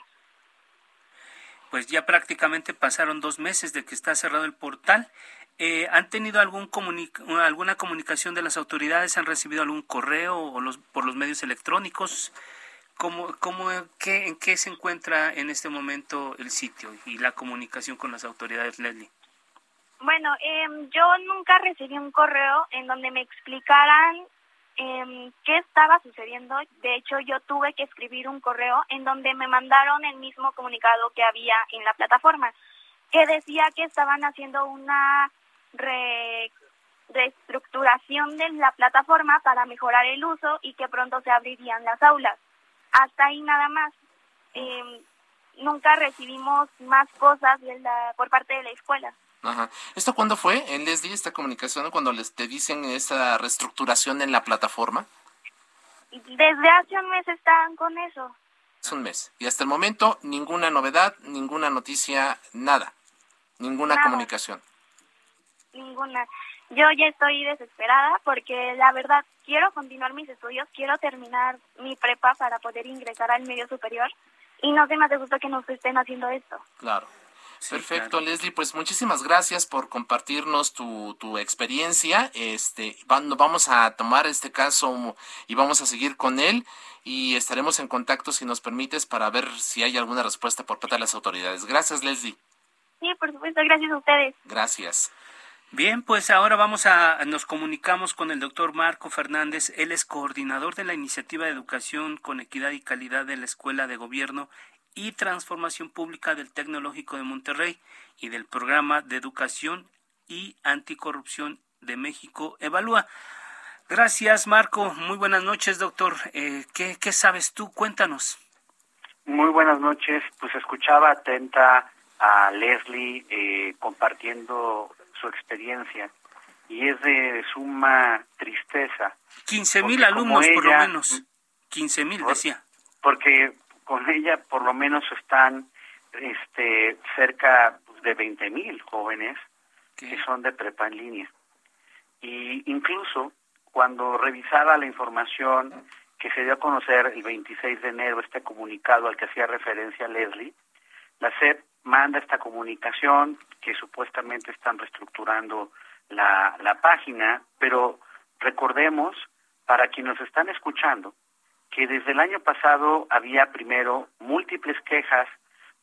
Pues ya prácticamente pasaron dos meses de que está cerrado el portal eh, ¿Han tenido algún alguna comunicación de las autoridades? ¿Han recibido algún correo o los, por los medios electrónicos? ¿Cómo, cómo, qué, ¿En qué se encuentra en este momento el sitio y la comunicación con las autoridades, Leslie? Bueno, eh, yo nunca recibí un correo en donde me explicaran eh, qué estaba sucediendo. De hecho, yo tuve que escribir un correo en donde me mandaron el mismo comunicado que había en la plataforma, que decía que estaban haciendo una re, reestructuración de la plataforma para mejorar el uso y que pronto se abrirían las aulas. Hasta ahí nada más. Eh, nunca recibimos más cosas de la, por parte de la escuela. Ajá. ¿Esto cuándo fue? ¿Les di esta comunicación cuando les te dicen esta reestructuración en la plataforma? Desde hace un mes están con eso. Es un mes. Y hasta el momento ninguna novedad, ninguna noticia, nada. Ninguna comunicación ninguna. Yo ya estoy desesperada porque la verdad quiero continuar mis estudios, quiero terminar mi prepa para poder ingresar al medio superior y no se me hace gusto que nos estén haciendo esto. Claro. Perfecto, Leslie, pues muchísimas gracias por compartirnos tu, tu experiencia. Este, vamos a tomar este caso y vamos a seguir con él y estaremos en contacto si nos permites para ver si hay alguna respuesta por parte de las autoridades. Gracias, Leslie. Sí, por supuesto, gracias a ustedes. Gracias. Bien, pues ahora vamos a, nos comunicamos con el doctor Marco Fernández. Él es coordinador de la Iniciativa de Educación con Equidad y Calidad de la Escuela de Gobierno y Transformación Pública del Tecnológico de Monterrey y del Programa de Educación y Anticorrupción de México Evalúa. Gracias, Marco. Muy buenas noches, doctor. Eh, ¿qué, ¿Qué sabes tú? Cuéntanos. Muy buenas noches. Pues escuchaba atenta a Leslie eh, compartiendo su experiencia y es de suma tristeza. 15 mil alumnos por lo menos. 15 mil, decía. Porque con ella por lo menos están este cerca de 20 mil jóvenes que son de prepa en línea. Y incluso cuando revisaba la información que se dio a conocer el 26 de enero, este comunicado al que hacía referencia Leslie, la SEP manda esta comunicación que supuestamente están reestructurando la, la página, pero recordemos, para quienes nos están escuchando, que desde el año pasado había primero múltiples quejas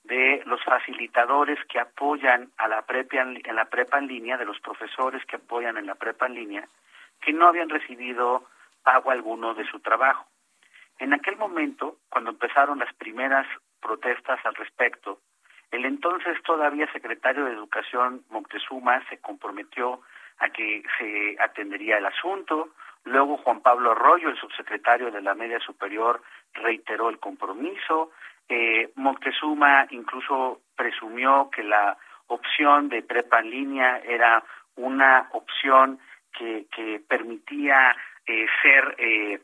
de los facilitadores que apoyan a la prepa en la prepa en línea, de los profesores que apoyan en la prepa en línea, que no habían recibido pago alguno de su trabajo. En aquel momento, cuando empezaron las primeras protestas al respecto, el entonces todavía secretario de Educación Moctezuma se comprometió a que se atendería el asunto. Luego Juan Pablo Arroyo, el subsecretario de la Media Superior, reiteró el compromiso. Eh, Moctezuma incluso presumió que la opción de prepa en línea era una opción que, que permitía eh, ser eh,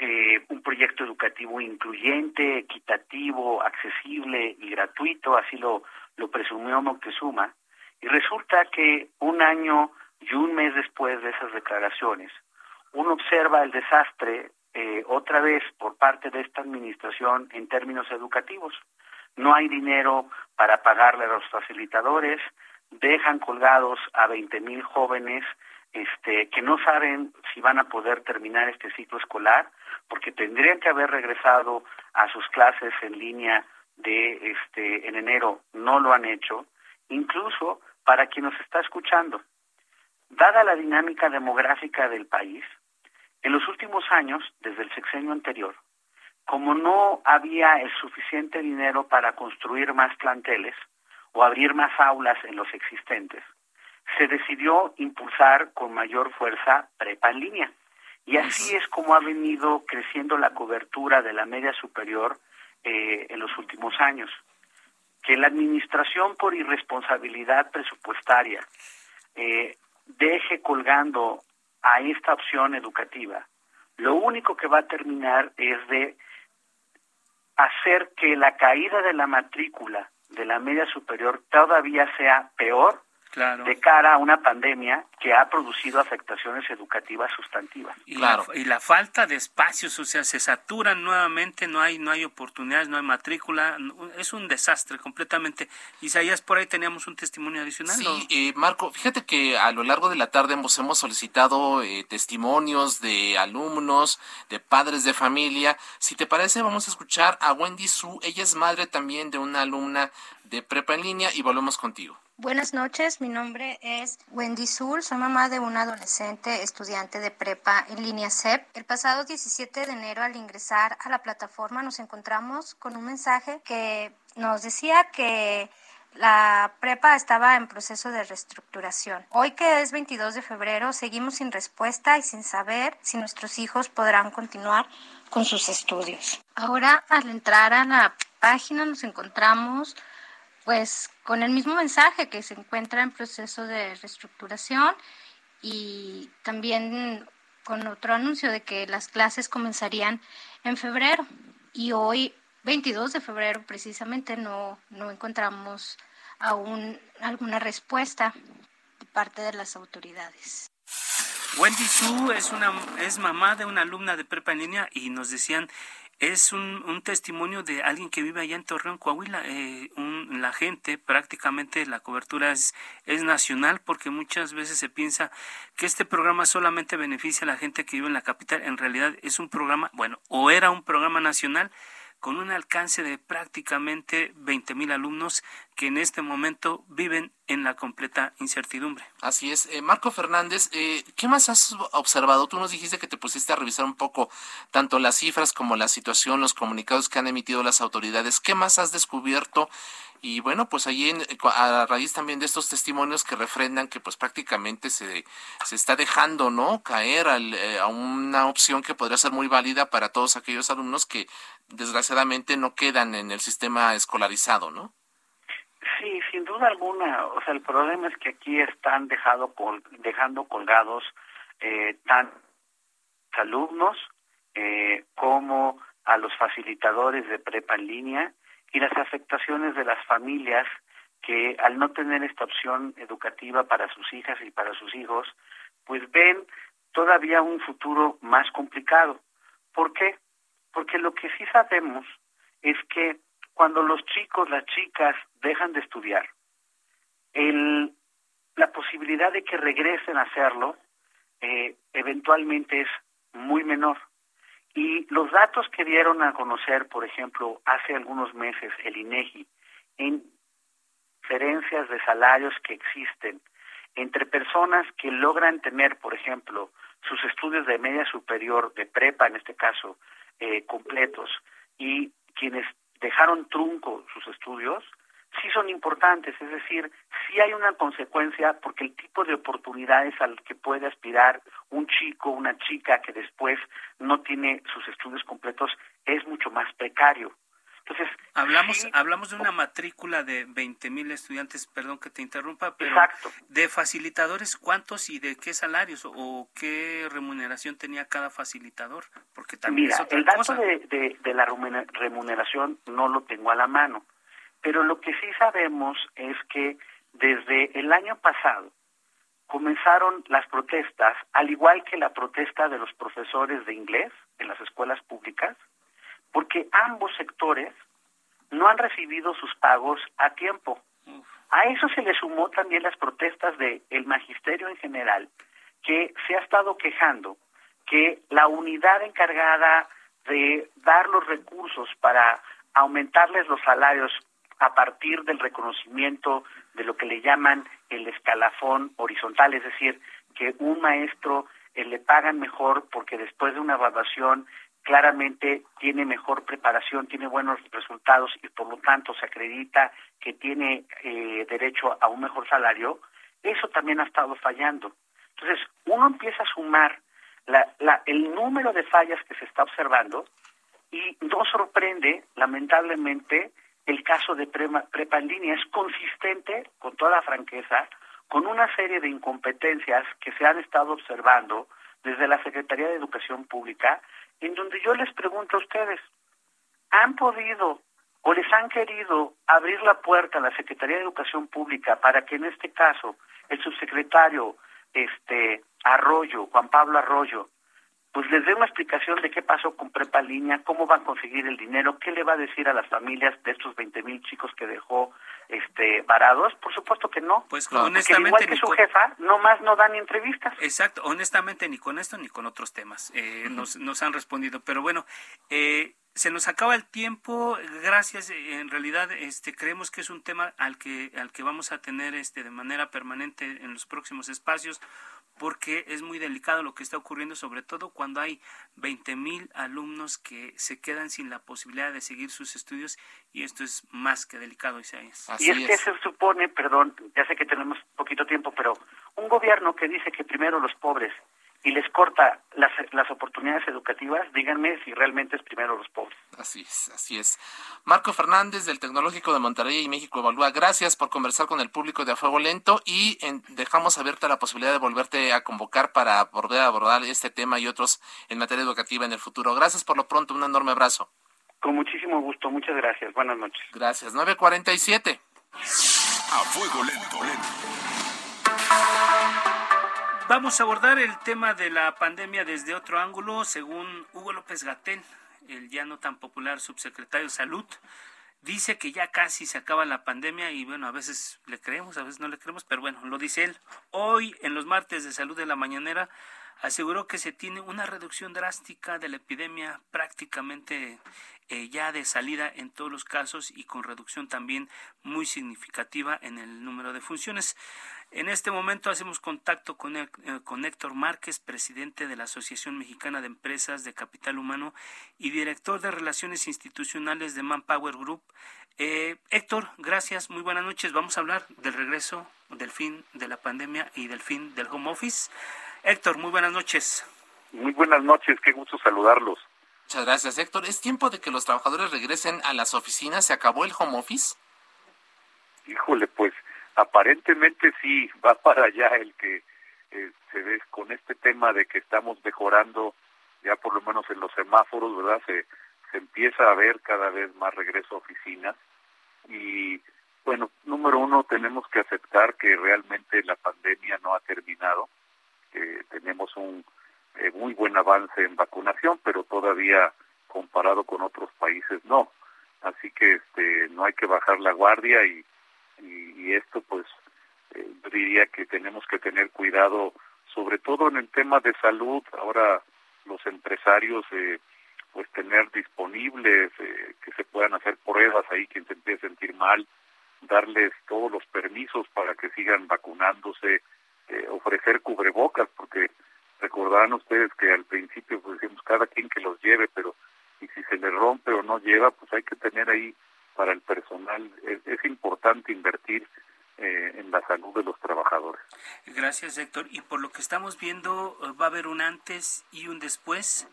eh, un proyecto educativo incluyente, equitativo, accesible y gratuito, así lo, lo presumió Moctezuma. Y resulta que un año y un mes después de esas declaraciones, uno observa el desastre eh, otra vez por parte de esta administración en términos educativos. No hay dinero para pagarle a los facilitadores, dejan colgados a 20 mil jóvenes este, que no saben si van a poder terminar este ciclo escolar, porque tendrían que haber regresado a sus clases en línea de este en enero, no lo han hecho, incluso para quien nos está escuchando. Dada la dinámica demográfica del país, en los últimos años, desde el sexenio anterior, como no había el suficiente dinero para construir más planteles o abrir más aulas en los existentes, se decidió impulsar con mayor fuerza prepa en línea. Y así es como ha venido creciendo la cobertura de la media superior eh, en los últimos años. Que la administración por irresponsabilidad presupuestaria eh, deje colgando a esta opción educativa, lo único que va a terminar es de hacer que la caída de la matrícula de la media superior todavía sea peor de cara a una pandemia que ha producido afectaciones educativas sustantivas. Y, la, y la falta de espacios, o sea, se saturan nuevamente, no hay no hay oportunidades, no hay matrícula, es un desastre completamente. Isaías, por ahí teníamos un testimonio adicional. Sí, eh, Marco, fíjate que a lo largo de la tarde hemos, hemos solicitado eh, testimonios de alumnos, de padres de familia. Si te parece, vamos a escuchar a Wendy Su, ella es madre también de una alumna de prepa en línea y volvemos contigo. Buenas noches, mi nombre es Wendy Sul, soy mamá de una adolescente estudiante de prepa en línea CEP. El pasado 17 de enero al ingresar a la plataforma nos encontramos con un mensaje que nos decía que la prepa estaba en proceso de reestructuración. Hoy que es 22 de febrero seguimos sin respuesta y sin saber si nuestros hijos podrán continuar con sus estudios. Ahora al entrar a la página nos encontramos pues con el mismo mensaje que se encuentra en proceso de reestructuración y también con otro anuncio de que las clases comenzarían en febrero y hoy 22 de febrero precisamente no, no encontramos aún alguna respuesta de parte de las autoridades. Wendy Su es una es mamá de una alumna de prepa en línea y nos decían es un, un, testimonio de alguien que vive allá en Torreón, Coahuila. Eh, la gente, prácticamente la cobertura es, es nacional porque muchas veces se piensa que este programa solamente beneficia a la gente que vive en la capital. En realidad es un programa, bueno, o era un programa nacional con un alcance de prácticamente 20 mil alumnos que en este momento viven en la completa incertidumbre. Así es. Eh, Marco Fernández, eh, ¿qué más has observado? Tú nos dijiste que te pusiste a revisar un poco tanto las cifras como la situación, los comunicados que han emitido las autoridades. ¿Qué más has descubierto Y bueno, pues ahí en, a raíz también de estos testimonios que refrendan que pues prácticamente se, se está dejando, ¿no? Caer eh, a una opción que podría ser muy válida para todos aquellos alumnos que desgraciadamente no quedan en el sistema escolarizado, ¿no? Sí, sin duda alguna. O sea, el problema es que aquí están dejado dejando colgados eh, tan alumnos eh, como a los facilitadores de prepa en línea y las afectaciones de las familias que al no tener esta opción educativa para sus hijas y para sus hijos, pues ven todavía un futuro más complicado. ¿Por qué? Porque lo que sí sabemos es que cuando los chicos, las chicas dejan de estudiar, la posibilidad de que regresen a hacerlo eh, eventualmente es muy menor. Y los datos que dieron a conocer, por ejemplo, hace algunos meses el INEGI, en diferencias de salarios que existen entre personas que logran tener, por ejemplo, sus estudios de media superior, de prepa en este caso, eh, completos, y quienes dejaron trunco sus estudios, sí son importantes, es decir, sí hay una consecuencia porque el tipo de oportunidades al que puede aspirar un chico, una chica que después no tiene sus estudios completos es mucho más precario. Entonces, hablamos hablamos de una matrícula de 20 mil estudiantes, perdón que te interrumpa, pero de facilitadores, ¿cuántos y de qué salarios o qué remuneración tenía cada facilitador? Porque también Mira, el dato de, de la remuneración no lo tengo a la mano pero lo que sí sabemos es que desde el año pasado comenzaron las protestas, al igual que la protesta de los profesores de inglés en las escuelas públicas, porque ambos sectores no han recibido sus pagos a tiempo. A eso se le sumó también las protestas del el magisterio en general, que se ha estado quejando que la unidad encargada de dar los recursos para aumentarles los salarios a partir del reconocimiento de lo que le llaman el escalafón horizontal, es decir, que un maestro eh, le pagan mejor porque después de una evaluación claramente tiene mejor preparación, tiene buenos resultados y por lo tanto se acredita que tiene eh, derecho a un mejor salario, eso también ha estado fallando. Entonces, uno empieza a sumar el número de fallas que se está observando y no sorprende, lamentablemente, el caso de prepa es consistente, con toda franqueza, con una serie de incompetencias que se han estado observando desde la Secretaría de Educación Pública, en donde yo les pregunto a ustedes, ¿han podido o les han querido abrir la puerta a la Secretaría de Educación Pública para que en este caso el subsecretario este Arroyo, Juan Pablo Arroyo, pues les dé una explicación de qué pasó con Prepa Línea, cómo van a conseguir el dinero, qué le va a decir a las familias de estos 20 mil chicos que dejó este varados. Por supuesto que no. Pues honestamente. igual que su jefa, no más no dan entrevistas. Exacto, honestamente ni con esto ni con otros temas eh, nos, nos han respondido. Pero bueno, eh, se nos acaba el tiempo. Gracias. En realidad, este, creemos que es un tema al que al que vamos a tener este de manera permanente en los próximos espacios porque es muy delicado lo que está ocurriendo, sobre todo cuando hay 20 mil alumnos que se quedan sin la posibilidad de seguir sus estudios y esto es más que delicado, Isaías. y es, que se supone, perdón, ya sé que tenemos poquito tiempo, pero un gobierno que dice que primero los pobres y les corta las, las oportunidades educativas, díganme si realmente es primero los pobres. Así es, así es. Marco Fernández del Tecnológico de Monterrey y México Evalúa, gracias por conversar con el público de A Fuego Lento y dejamos abierta la posibilidad de volverte a convocar para volver a abordar este tema y otros en materia educativa en el futuro. Gracias por lo pronto, un enorme abrazo. Con muchísimo gusto, muchas gracias. Buenas noches. Gracias. 947. A Fuego Lento. Vamos a abordar el tema de la pandemia desde otro ángulo, según Hugo López Gatén, el ya no tan popular subsecretario de Salud. Dice que ya casi se acaba la pandemia y bueno, a veces le creemos, a veces no le creemos, pero bueno, lo dice él. Hoy, en los martes de salud de la mañanera, aseguró que se tiene una reducción drástica de la epidemia prácticamente eh, ya de salida en todos los casos y con reducción también muy significativa en el número de funciones. En este momento hacemos contacto con, eh, con Héctor Márquez, presidente de la Asociación Mexicana de Empresas de Capital Humano y director de Relaciones Institucionales de Manpower Group. Eh, Héctor, gracias, muy buenas noches. Vamos a hablar del regreso, del fin de la pandemia y del fin del home office. Héctor, muy buenas noches. Muy buenas noches, qué gusto saludarlos. Muchas gracias, Héctor. ¿Es tiempo de que los trabajadores regresen a las oficinas? ¿Se acabó el home office? Híjole, pues aparentemente sí, va para allá el que eh, se ve con este tema de que estamos mejorando ya por lo menos en los semáforos, ¿verdad? Se, se empieza a ver cada vez más regreso a oficinas y bueno, número uno, tenemos que aceptar que realmente la pandemia no ha terminado. Eh, tenemos un eh, muy buen avance en vacunación, pero todavía comparado con otros países no. Así que este, no hay que bajar la guardia y, y, esto pues eh, diría que tenemos que tener cuidado, sobre todo en el tema de salud. Ahora los empresarios eh, pues tener disponibles, eh, que se puedan hacer pruebas ahí, quien se empiece a sentir mal, darles todos los permisos para que sigan vacunándose, eh, ofrecer cubrebocas, porque recordarán ustedes que al principio pues decimos cada quien que los lleve, pero y si se le rompe o no lleva, pues hay que tener ahí para el personal. Es, importante invertir eh, en la salud de los trabajadores. Gracias, Héctor. Y por lo que estamos viendo, va a haber un antes y un después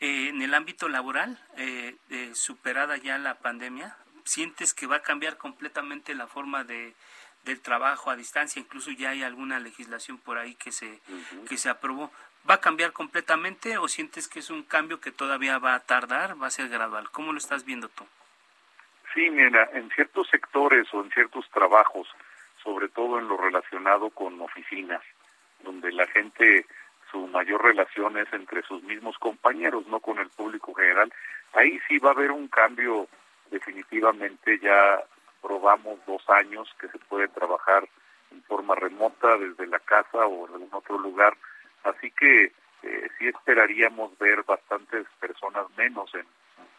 eh, en el ámbito laboral, eh, superada ya la pandemia. ¿Sientes que va a cambiar completamente la forma de, del trabajo a distancia? Incluso ya hay alguna legislación por ahí que se, que se aprobó. ¿Va a cambiar completamente o sientes que es un cambio que todavía va a tardar, va a ser gradual? ¿Cómo lo estás viendo tú? Sí, mira, en ciertos sectores o en ciertos trabajos, sobre todo en lo relacionado con oficinas, donde la gente, su mayor relación es entre sus mismos compañeros, no con el público general, ahí sí va a haber un cambio definitivamente, ya probamos dos años que se puede trabajar en forma remota desde la casa o en algún otro lugar, así que eh, sí esperaríamos ver bastantes personas menos en,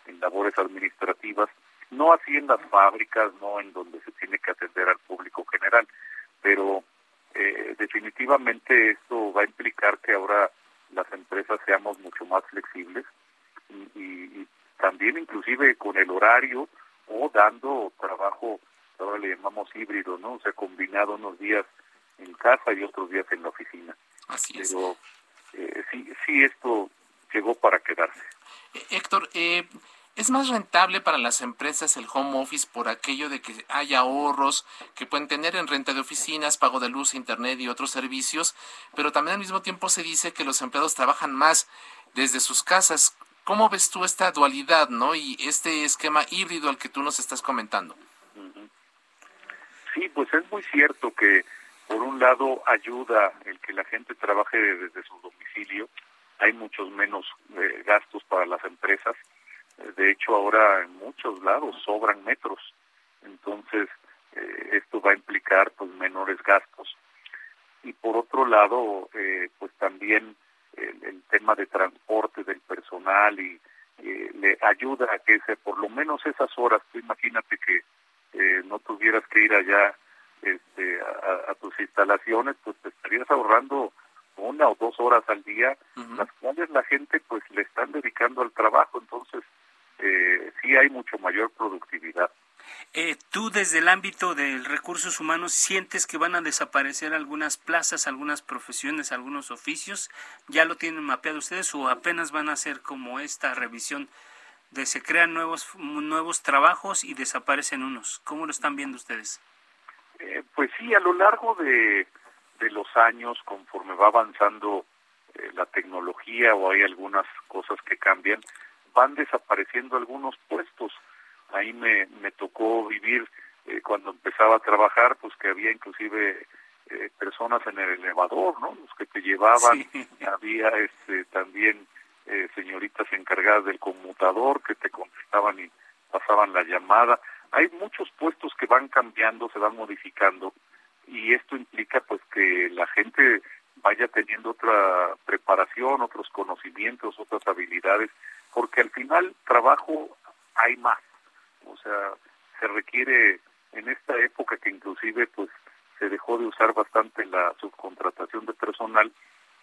en labores administrativas no así en las fábricas, no en donde se tiene que atender al público general, pero eh, definitivamente esto va a implicar que ahora las empresas seamos mucho más flexibles y, también inclusive con el horario o dando trabajo, ahora le llamamos híbrido, ¿no? O sea, combinado unos días en casa y otros días en la oficina. Así es. Pero eh, sí, sí, esto llegó para quedarse. Eh, Héctor, eh, es más rentable para las empresas el home office por aquello de que hay ahorros que pueden tener en renta de oficinas, pago de luz, internet y otros servicios, pero también al mismo tiempo se dice que los empleados trabajan más desde sus casas. ¿Cómo ves tú esta dualidad, no? Y este esquema híbrido al que tú nos estás comentando. Sí, pues es muy cierto que por un lado ayuda el que la gente trabaje desde su domicilio, hay muchos menos eh, gastos para las empresas de hecho, ahora en muchos lados sobran metros. Entonces, eh, esto va a implicar pues menores gastos. Y por otro lado, eh, pues también el, tema de transporte del personal y eh, le ayuda a que ese, por lo menos esas horas, tú imagínate que no tuvieras que ir allá este, a, tus instalaciones, pues te estarías ahorrando una o dos horas al día, las cuales la gente pues le están dedicando al trabajo, entonces eh, sí hay mucho mayor productividad. Eh, ¿Tú desde el ámbito de recursos humanos sientes que van a desaparecer algunas plazas, algunas profesiones, algunos oficios? ¿Ya lo tienen mapeado ustedes o apenas van a hacer como esta revisión de se crean nuevos, nuevos trabajos y desaparecen unos? ¿Cómo lo están viendo ustedes? Eh, pues sí, a lo largo de, de los años, conforme va avanzando eh, la tecnología o hay algunas cosas que cambian, van desapareciendo algunos puestos. Ahí me, me tocó vivir eh, cuando empezaba a trabajar, pues que había inclusive eh, personas en el elevador, ¿no? Los que te llevaban, había este también eh, señoritas encargadas del conmutador que te contestaban y pasaban la llamada. Hay muchos puestos que van cambiando, se van modificando y esto implica pues que la gente vaya teniendo otra preparación, otros conocimientos, otras habilidades porque al final trabajo hay más, o sea, se requiere en esta época que inclusive pues se dejó de usar bastante la subcontratación de personal,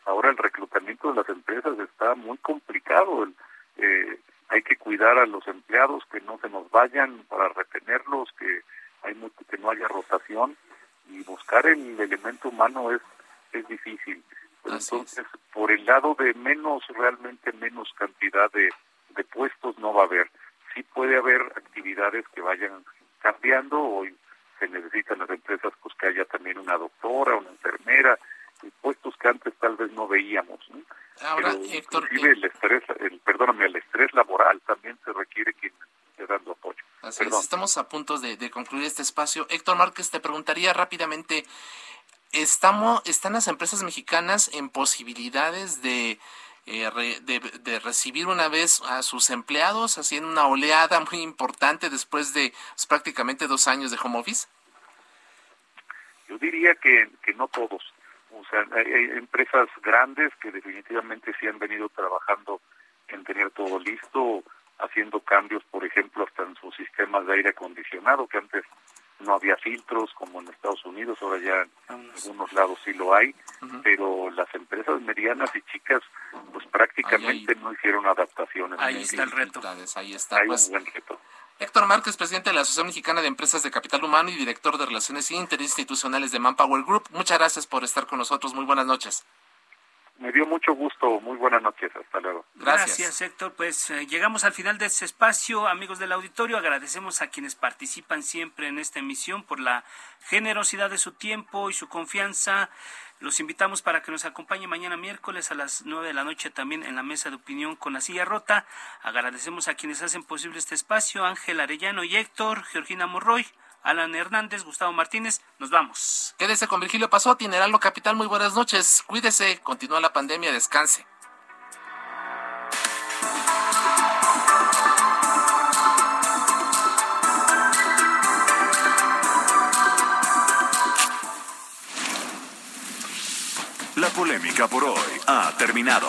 ahora el reclutamiento de las empresas está muy complicado. Eh, hay que cuidar a los empleados que no se nos vayan para retenerlos, que hay que no haya rotación y buscar el elemento humano es es difícil. entonces, por el lado de menos, realmente menos cantidad de, de puestos no va a haber. Sí puede haber actividades que vayan cambiando o se necesitan las empresas pues que haya también una doctora, una enfermera, puestos que antes tal vez no veíamos. Ahora, Héctor, eh, el estrés, el, perdóname, el estrés laboral también se requiere que esté dando apoyo. Así es, estamos a punto de, de, concluir este espacio. Héctor Márquez, te preguntaría rápidamente, ¿estamos, ¿están las empresas mexicanas en posibilidades de eh, de, recibir una vez a sus empleados, haciendo una oleada muy importante después de pues, prácticamente dos años de home office? Yo diría que, que no todos. O sea, hay, empresas grandes que definitivamente sí han venido trabajando en tener todo listo, haciendo cambios, por ejemplo, hasta en sus sistemas de aire acondicionado, que antes no había filtros como en Estados Unidos, ahora ya en algunos lados sí lo hay, pero las empresas medianas y chicas pues prácticamente no hicieron adaptaciones. Ahí está el reto. Ahí está. Hay un pues. buen reto. Héctor Márquez, presidente de la Asociación Mexicana de Empresas de Capital Humano y director de Relaciones Interinstitucionales de Manpower Group. Muchas gracias por estar con nosotros. Muy buenas noches. Me dio mucho gusto. Muy buenas noches. Hasta luego. Gracias, Héctor. Pues eh, llegamos al final de este espacio, amigos del auditorio. Agradecemos a quienes participan siempre en esta emisión por la generosidad de su tiempo y su confianza. Los invitamos para que nos acompañe mañana miércoles a las nueve de la noche también en la mesa de opinión con la silla rota. Agradecemos a quienes hacen posible este espacio, Ángel Arellano y Héctor, Georgina Morroy. Alan Hernández, Gustavo Martínez. Nos vamos. Quédese con Virgilio Pasotti en Heraldo Capital. Muy buenas noches. Cuídese. Continúa la pandemia. Descanse. La polémica por hoy ha terminado.